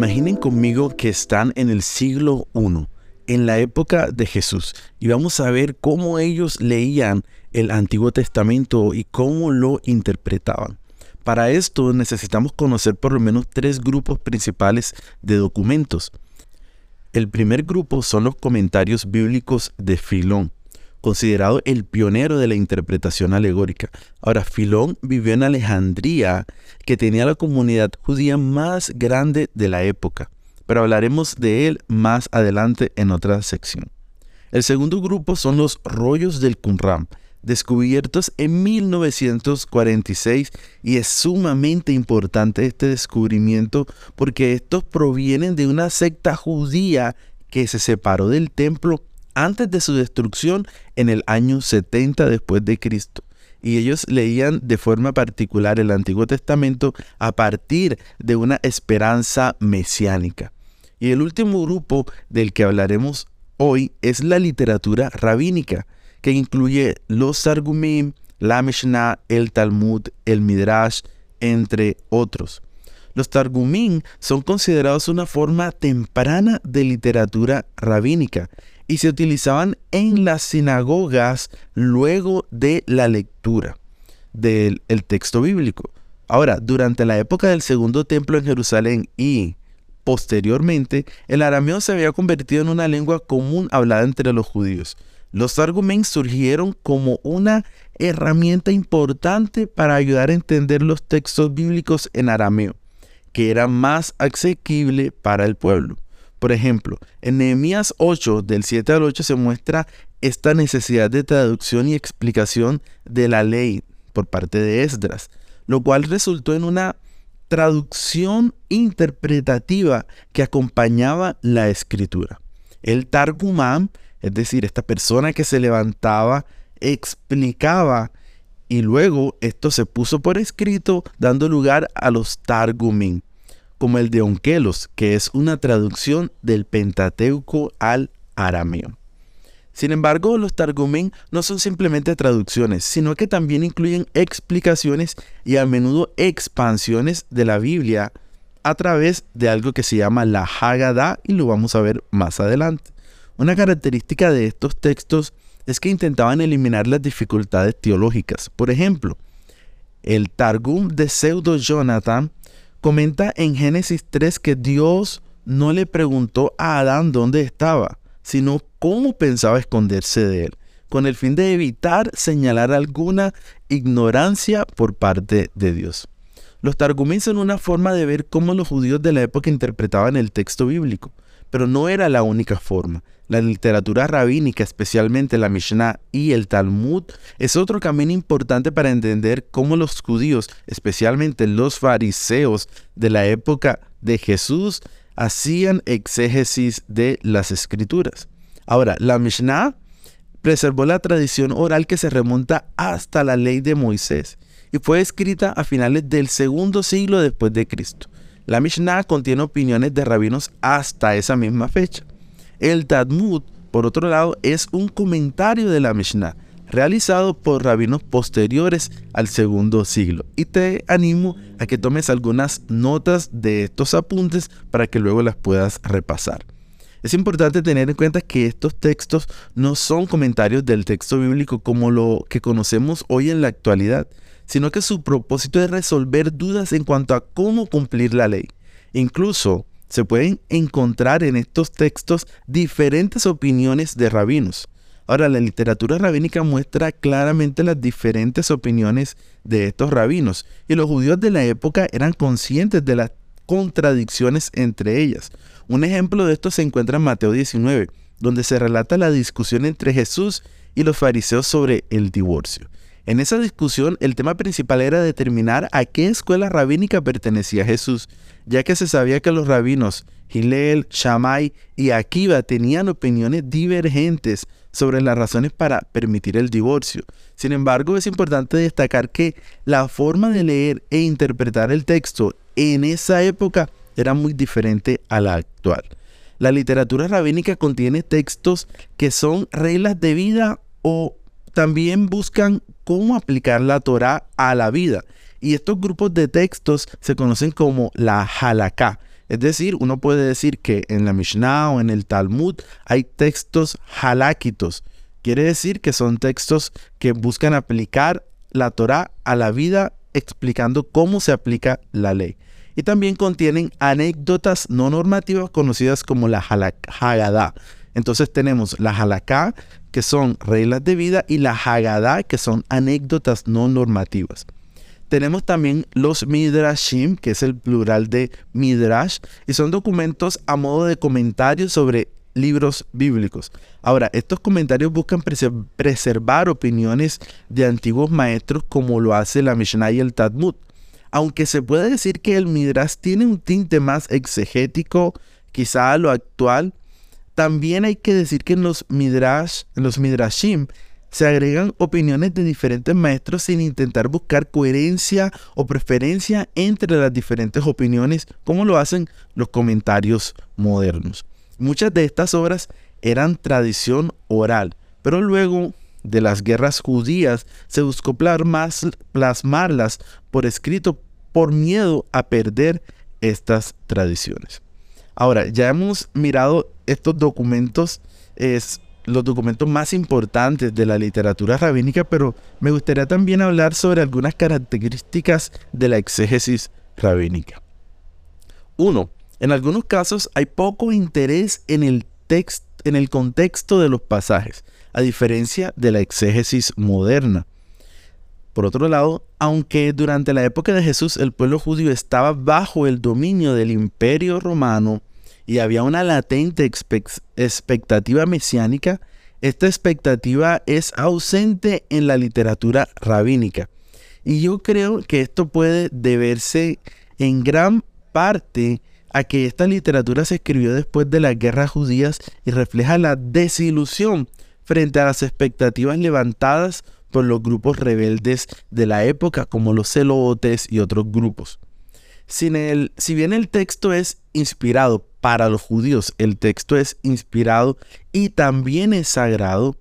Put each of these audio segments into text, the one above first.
Imaginen conmigo que están en el siglo I, en la época de Jesús, y vamos a ver cómo ellos leían el Antiguo Testamento y cómo lo interpretaban. Para esto necesitamos conocer por lo menos tres grupos principales de documentos. El primer grupo son los comentarios bíblicos de Filón, considerado el pionero de la interpretación alegórica. Ahora, Filón vivió en Alejandría, que tenía la comunidad judía más grande de la época, pero hablaremos de él más adelante en otra sección. El segundo grupo son los rollos del Qumran, descubiertos en 1946 y es sumamente importante este descubrimiento porque estos provienen de una secta judía que se separó del templo antes de su destrucción en el año 70 después de Cristo. Y ellos leían de forma particular el Antiguo Testamento a partir de una esperanza mesiánica. Y el último grupo del que hablaremos hoy es la literatura rabínica, que incluye los Targumim, la Mishnah, el Talmud, el Midrash, entre otros. Los Targumim son considerados una forma temprana de literatura rabínica y se utilizaban en las sinagogas luego de la lectura del texto bíblico. Ahora, durante la época del segundo templo en Jerusalén y posteriormente, el arameo se había convertido en una lengua común hablada entre los judíos. Los argumentos surgieron como una herramienta importante para ayudar a entender los textos bíblicos en arameo, que era más asequible para el pueblo. Por ejemplo, en Nehemías 8, del 7 al 8, se muestra esta necesidad de traducción y explicación de la ley por parte de Esdras, lo cual resultó en una traducción interpretativa que acompañaba la escritura. El Targumam, es decir, esta persona que se levantaba, explicaba y luego esto se puso por escrito dando lugar a los Targumim como el de Onkelos, que es una traducción del Pentateuco al arameo. Sin embargo, los Targumim no son simplemente traducciones, sino que también incluyen explicaciones y a menudo expansiones de la Biblia a través de algo que se llama la Haggadah y lo vamos a ver más adelante. Una característica de estos textos es que intentaban eliminar las dificultades teológicas. Por ejemplo, el Targum de Pseudo Jonathan comenta en Génesis 3 que Dios no le preguntó a Adán dónde estaba, sino cómo pensaba esconderse de él, con el fin de evitar señalar alguna ignorancia por parte de Dios. Los Targumim son una forma de ver cómo los judíos de la época interpretaban el texto bíblico, pero no era la única forma. La literatura rabínica, especialmente la Mishnah y el Talmud, es otro camino importante para entender cómo los judíos, especialmente los fariseos de la época de Jesús, hacían exégesis de las escrituras. Ahora, la Mishnah preservó la tradición oral que se remonta hasta la ley de Moisés y fue escrita a finales del segundo siglo después de Cristo. La Mishnah contiene opiniones de rabinos hasta esa misma fecha. El Talmud, por otro lado, es un comentario de la Mishnah realizado por rabinos posteriores al segundo siglo. Y te animo a que tomes algunas notas de estos apuntes para que luego las puedas repasar. Es importante tener en cuenta que estos textos no son comentarios del texto bíblico como lo que conocemos hoy en la actualidad, sino que su propósito es resolver dudas en cuanto a cómo cumplir la ley. Incluso se pueden encontrar en estos textos diferentes opiniones de rabinos. Ahora, la literatura rabínica muestra claramente las diferentes opiniones de estos rabinos, y los judíos de la época eran conscientes de las contradicciones entre ellas. Un ejemplo de esto se encuentra en Mateo 19, donde se relata la discusión entre Jesús y los fariseos sobre el divorcio. En esa discusión el tema principal era determinar a qué escuela rabínica pertenecía Jesús, ya que se sabía que los rabinos Hillel, Shammai y Akiva tenían opiniones divergentes sobre las razones para permitir el divorcio. Sin embargo, es importante destacar que la forma de leer e interpretar el texto en esa época era muy diferente a la actual. La literatura rabínica contiene textos que son reglas de vida o también buscan cómo aplicar la Torah a la vida. Y estos grupos de textos se conocen como la halaká, Es decir, uno puede decir que en la Mishnah o en el Talmud hay textos haláquitos. Quiere decir que son textos que buscan aplicar la Torah a la vida explicando cómo se aplica la ley. Y también contienen anécdotas no normativas conocidas como la Haggadah. Entonces tenemos la Halaká, que son reglas de vida, y la Haggadah, que son anécdotas no normativas. Tenemos también los Midrashim, que es el plural de Midrash, y son documentos a modo de comentarios sobre libros bíblicos. Ahora, estos comentarios buscan preservar opiniones de antiguos maestros como lo hace la Mishnah y el Talmud. Aunque se puede decir que el Midrash tiene un tinte más exegético, quizá a lo actual, también hay que decir que en los Midrash, en los Midrashim, se agregan opiniones de diferentes maestros sin intentar buscar coherencia o preferencia entre las diferentes opiniones, como lo hacen los comentarios modernos. Muchas de estas obras eran tradición oral, pero luego de las guerras judías se buscó plasmarlas por escrito por miedo a perder estas tradiciones. Ahora, ya hemos mirado estos documentos es los documentos más importantes de la literatura rabínica, pero me gustaría también hablar sobre algunas características de la exégesis rabínica. Uno, en algunos casos hay poco interés en el, en el contexto de los pasajes, a diferencia de la exégesis moderna. Por otro lado, aunque durante la época de Jesús el pueblo judío estaba bajo el dominio del imperio romano, y había una latente expectativa mesiánica, esta expectativa es ausente en la literatura rabínica. Y yo creo que esto puede deberse en gran parte a que esta literatura se escribió después de las guerras judías y refleja la desilusión frente a las expectativas levantadas por los grupos rebeldes de la época como los celotes y otros grupos. Si bien el texto es inspirado para los judíos, el texto es inspirado y también es sagrado,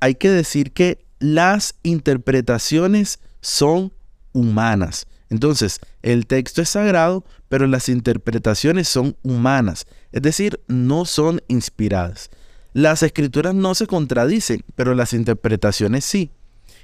hay que decir que las interpretaciones son humanas. Entonces, el texto es sagrado, pero las interpretaciones son humanas, es decir, no son inspiradas. Las escrituras no se contradicen, pero las interpretaciones sí.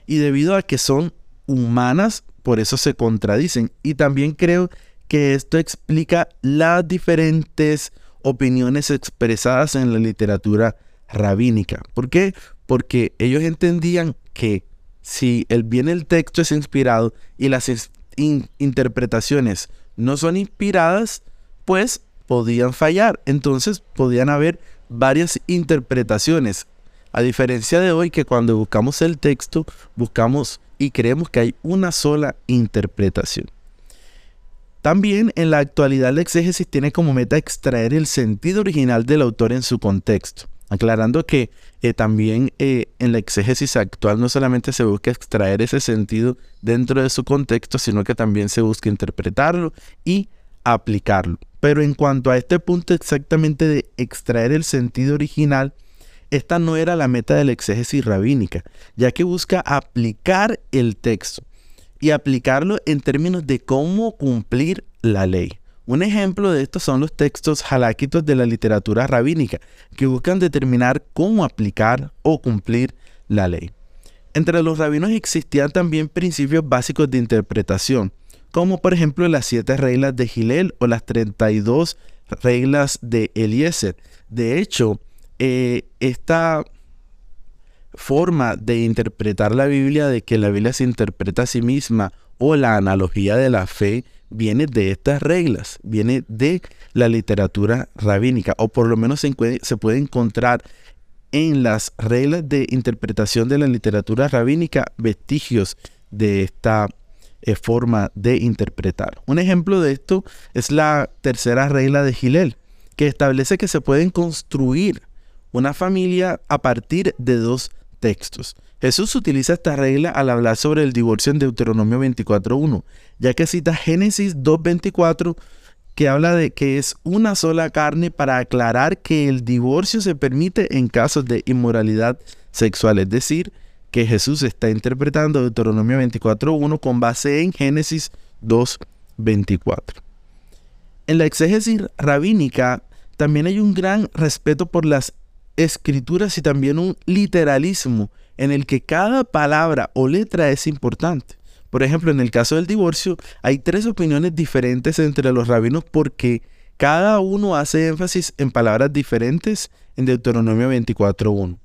Y debido a que son humanas, por eso se contradicen. Y también creo que esto explica las diferentes opiniones expresadas en la literatura rabínica. ¿Por qué? Porque ellos entendían que si el bien el texto es inspirado y las interpretaciones no son inspiradas, pues podían fallar. Entonces podían haber varias interpretaciones. A diferencia de hoy que cuando buscamos el texto, buscamos y creemos que hay una sola interpretación. También en la actualidad la exégesis tiene como meta extraer el sentido original del autor en su contexto, aclarando que eh, también eh, en la exégesis actual no solamente se busca extraer ese sentido dentro de su contexto, sino que también se busca interpretarlo y aplicarlo. Pero en cuanto a este punto exactamente de extraer el sentido original, esta no era la meta de la exégesis rabínica, ya que busca aplicar el texto y aplicarlo en términos de cómo cumplir la ley. Un ejemplo de esto son los textos haláquitos de la literatura rabínica, que buscan determinar cómo aplicar o cumplir la ley. Entre los rabinos existían también principios básicos de interpretación, como por ejemplo las siete reglas de Gilel o las 32 reglas de Eliezer. De hecho, eh, esta forma de interpretar la Biblia, de que la Biblia se interpreta a sí misma o la analogía de la fe, viene de estas reglas, viene de la literatura rabínica, o por lo menos se, puede encontrar en las reglas de interpretación de la literatura rabínica vestigios de esta eh, forma de interpretar. Un ejemplo de esto es la tercera regla de Gilel, que establece que se pueden construir una familia a partir de dos textos. Jesús utiliza esta regla al hablar sobre el divorcio en Deuteronomio 24.1, ya que cita Génesis 2.24 que habla de que es una sola carne para aclarar que el divorcio se permite en casos de inmoralidad sexual, es decir, que Jesús está interpretando Deuteronomio 24.1 con base en Génesis 2.24. En la exégesis rabínica también hay un gran respeto por las escrituras y también un literalismo en el que cada palabra o letra es importante. Por ejemplo, en el caso del divorcio, hay tres opiniones diferentes entre los rabinos porque cada uno hace énfasis en palabras diferentes en Deuteronomio 24.1.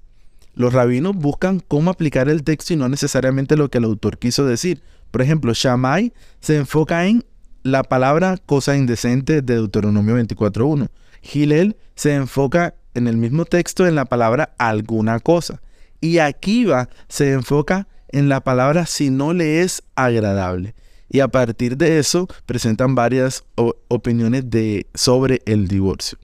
Los rabinos buscan cómo aplicar el texto y no necesariamente lo que el autor quiso decir. Por ejemplo, Shammai se enfoca en la palabra cosa indecente de Deuteronomio 24.1. Gilel se enfoca en el mismo texto en la palabra alguna cosa. Y Akiva se enfoca en la palabra si no le es agradable. Y a partir de eso presentan varias opiniones de, sobre el divorcio.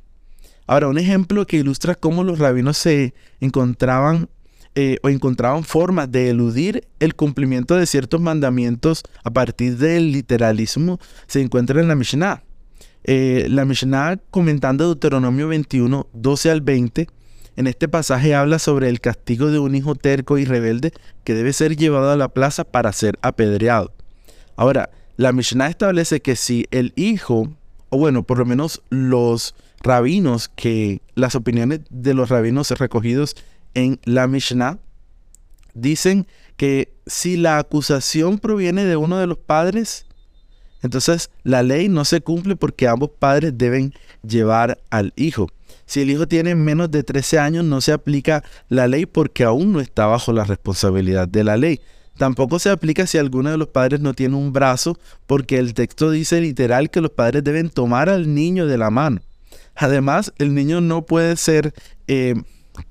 Ahora, un ejemplo que ilustra cómo los rabinos se encontraban eh, o encontraban formas de eludir el cumplimiento de ciertos mandamientos a partir del literalismo se encuentra en la Mishnah. Eh, la Mishnah comentando Deuteronomio 21, 12 al 20, en este pasaje habla sobre el castigo de un hijo terco y rebelde que debe ser llevado a la plaza para ser apedreado. Ahora, la Mishnah establece que si el hijo, o bueno, por lo menos los rabinos, que las opiniones de los rabinos recogidos en la Mishnah, dicen que si la acusación proviene de uno de los padres, entonces la ley no se cumple porque ambos padres deben llevar al hijo. Si el hijo tiene menos de 13 años no se aplica la ley porque aún no está bajo la responsabilidad de la ley. Tampoco se aplica si alguno de los padres no tiene un brazo porque el texto dice literal que los padres deben tomar al niño de la mano. Además, el niño no puede ser eh,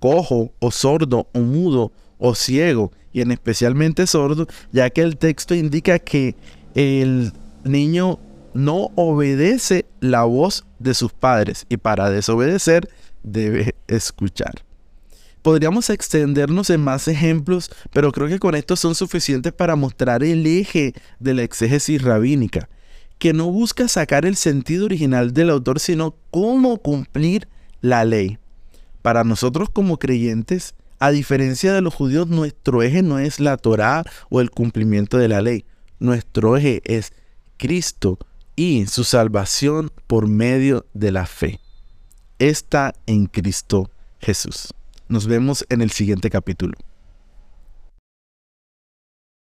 cojo o sordo o mudo o ciego y en especialmente sordo, ya que el texto indica que el niño no obedece la voz de sus padres y para desobedecer debe escuchar. Podríamos extendernos en más ejemplos, pero creo que con esto son suficientes para mostrar el eje de la exégesis rabínica, que no busca sacar el sentido original del autor, sino cómo cumplir la ley. Para nosotros como creyentes, a diferencia de los judíos, nuestro eje no es la Torá o el cumplimiento de la ley. Nuestro eje es Cristo y su salvación por medio de la fe. Está en Cristo Jesús. Nos vemos en el siguiente capítulo.